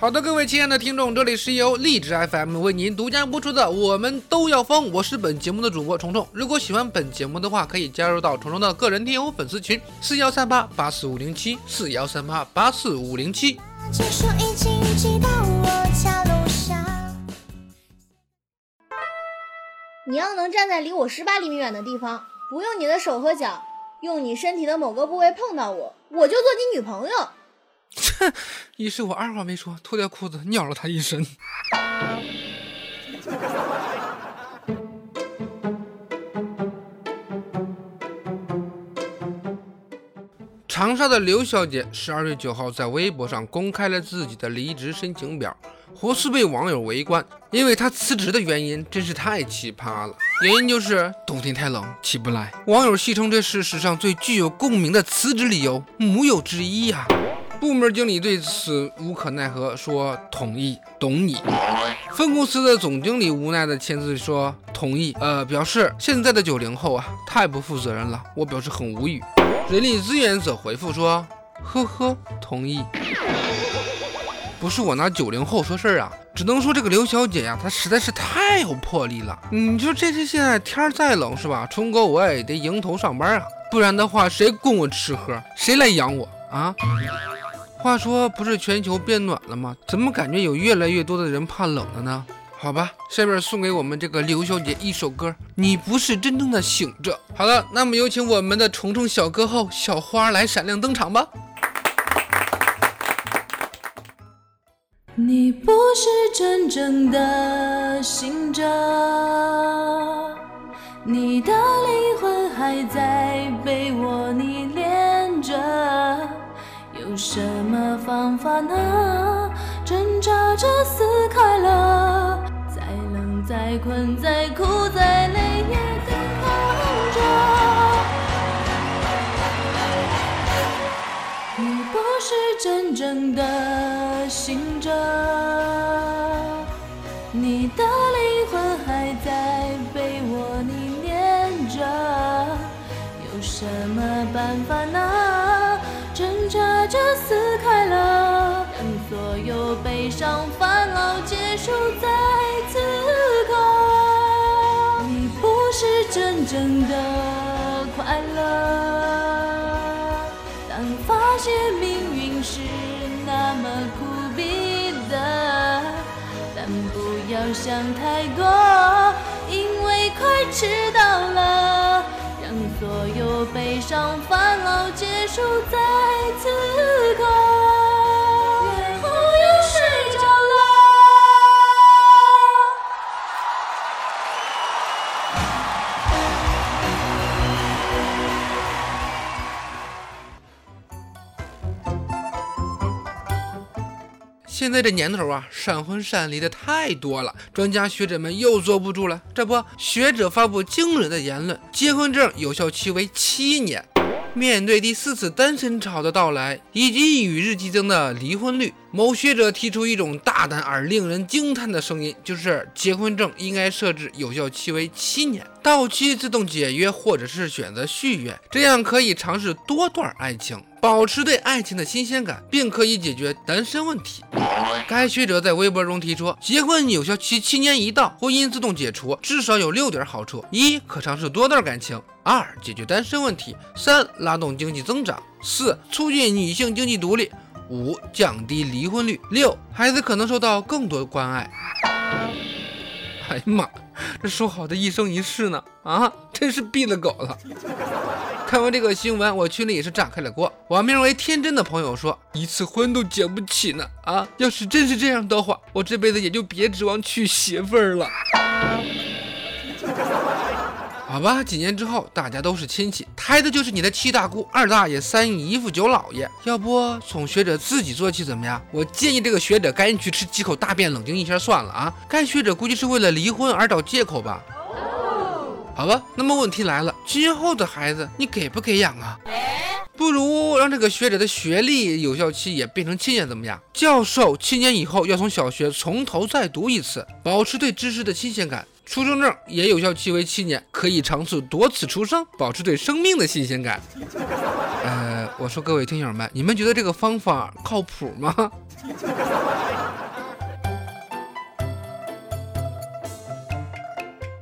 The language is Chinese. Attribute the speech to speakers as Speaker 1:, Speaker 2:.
Speaker 1: 好的，各位亲爱的听众，这里是由荔枝 FM 为您独家播出的《我们都要疯》，我是本节目的主播虫虫。如果喜欢本节目的话，可以加入到虫虫的个人听友粉丝群：四幺三八八四五零七，四幺三八八四五零七。
Speaker 2: 你要能站在离我十八厘米远的地方，不用你的手和脚，用你身体的某个部位碰到我，我就做你女朋友。
Speaker 1: 切，于是我二话没说，脱掉裤子尿了他一身。长沙的刘小姐十二月九号在微博上公开了自己的离职申请表，活是被网友围观，因为她辞职的原因真是太奇葩了。原因就是冬天太冷起不来，网友戏称这是史上最具有共鸣的辞职理由，木有之一呀、部门经理对此无可奈何，说同意，懂你。分公司的总经理无奈的签字说同意，呃，表示现在的九零后啊，太不负责任了，我表示很无语。人力资源则回复说，呵呵，同意。不是我拿九零后说事儿啊，只能说这个刘小姐呀、她实在是太有魄力了。你说这这现在天儿再冷是吧？春哥我也得迎头上班啊，不然的话谁供我吃喝？谁来养我啊？话说不是全球变暖了吗？怎么感觉有越来越多的人怕冷了呢？好吧，下面送给我们这个刘小姐一首歌，你不是真正的醒着。好了，那么有请我们的虫虫小歌后小花来闪亮登场吧。
Speaker 3: 你不是真正的醒着，你的灵魂还在被什么方法呢？挣扎着撕开了，再冷再困再苦再累也得扛着。你不是真正的醒着，你的灵魂还在被窝里连着。有什么办法呢？挣扎着撕开了，让所有悲伤烦恼结束在此刻。你不是真正的快乐。当发现命运是那么苦逼的，但不要想太多，因为快迟到了。让所有悲伤烦恼结束在
Speaker 1: 现在这年头啊，闪婚闪离的太多了，专家学者们又坐不住了。这不，学者发布惊人的言论：结婚证有效期为七年。面对第四次单身潮的到来，以及与日俱增的离婚率，某学者提出一种大胆而令人惊叹的声音，就是结婚证应该设置有效期为七年，到期自动解约，或者是选择续约，这样可以尝试多段爱情，保持对爱情的新鲜感，并可以解决单身问题。该学者在微博中提出，结婚有效期七年一到，婚姻自动解除，至少有六点好处：一、可尝试多段感情；二、解决单身问题；三、拉动经济增长；四、促进女性经济独立；五、降低离婚率；六、孩子可能受到更多关爱。哎呀妈，这说好的一生一世呢？啊，真是毙了狗了！看完这个新闻，我群里也是炸开了锅。网名为天真的朋友说，一次婚都结不起呢啊！要是真是这样的话，我这辈子也就别指望娶媳妇儿了。好吧，几年之后大家都是亲戚，抬的就是你的七大姑、二大爷、三姨夫、九老爷。要不从学者自己做起怎么样？我建议这个学者赶紧去吃几口大便，冷静一下算了啊！该学者估计是为了离婚而找借口吧。好吧，那么问题来了，今后的孩子你给不给养啊？不如让这个学者的学历有效期也变成七年，怎么样？教授七年以后要从小学从头再读一次，保持对知识的新鲜感。出生证也有效期为七年，可以长次多次出生，保持对生命的新鲜感。呃，我说各位听友们，你们觉得这个方法靠谱吗？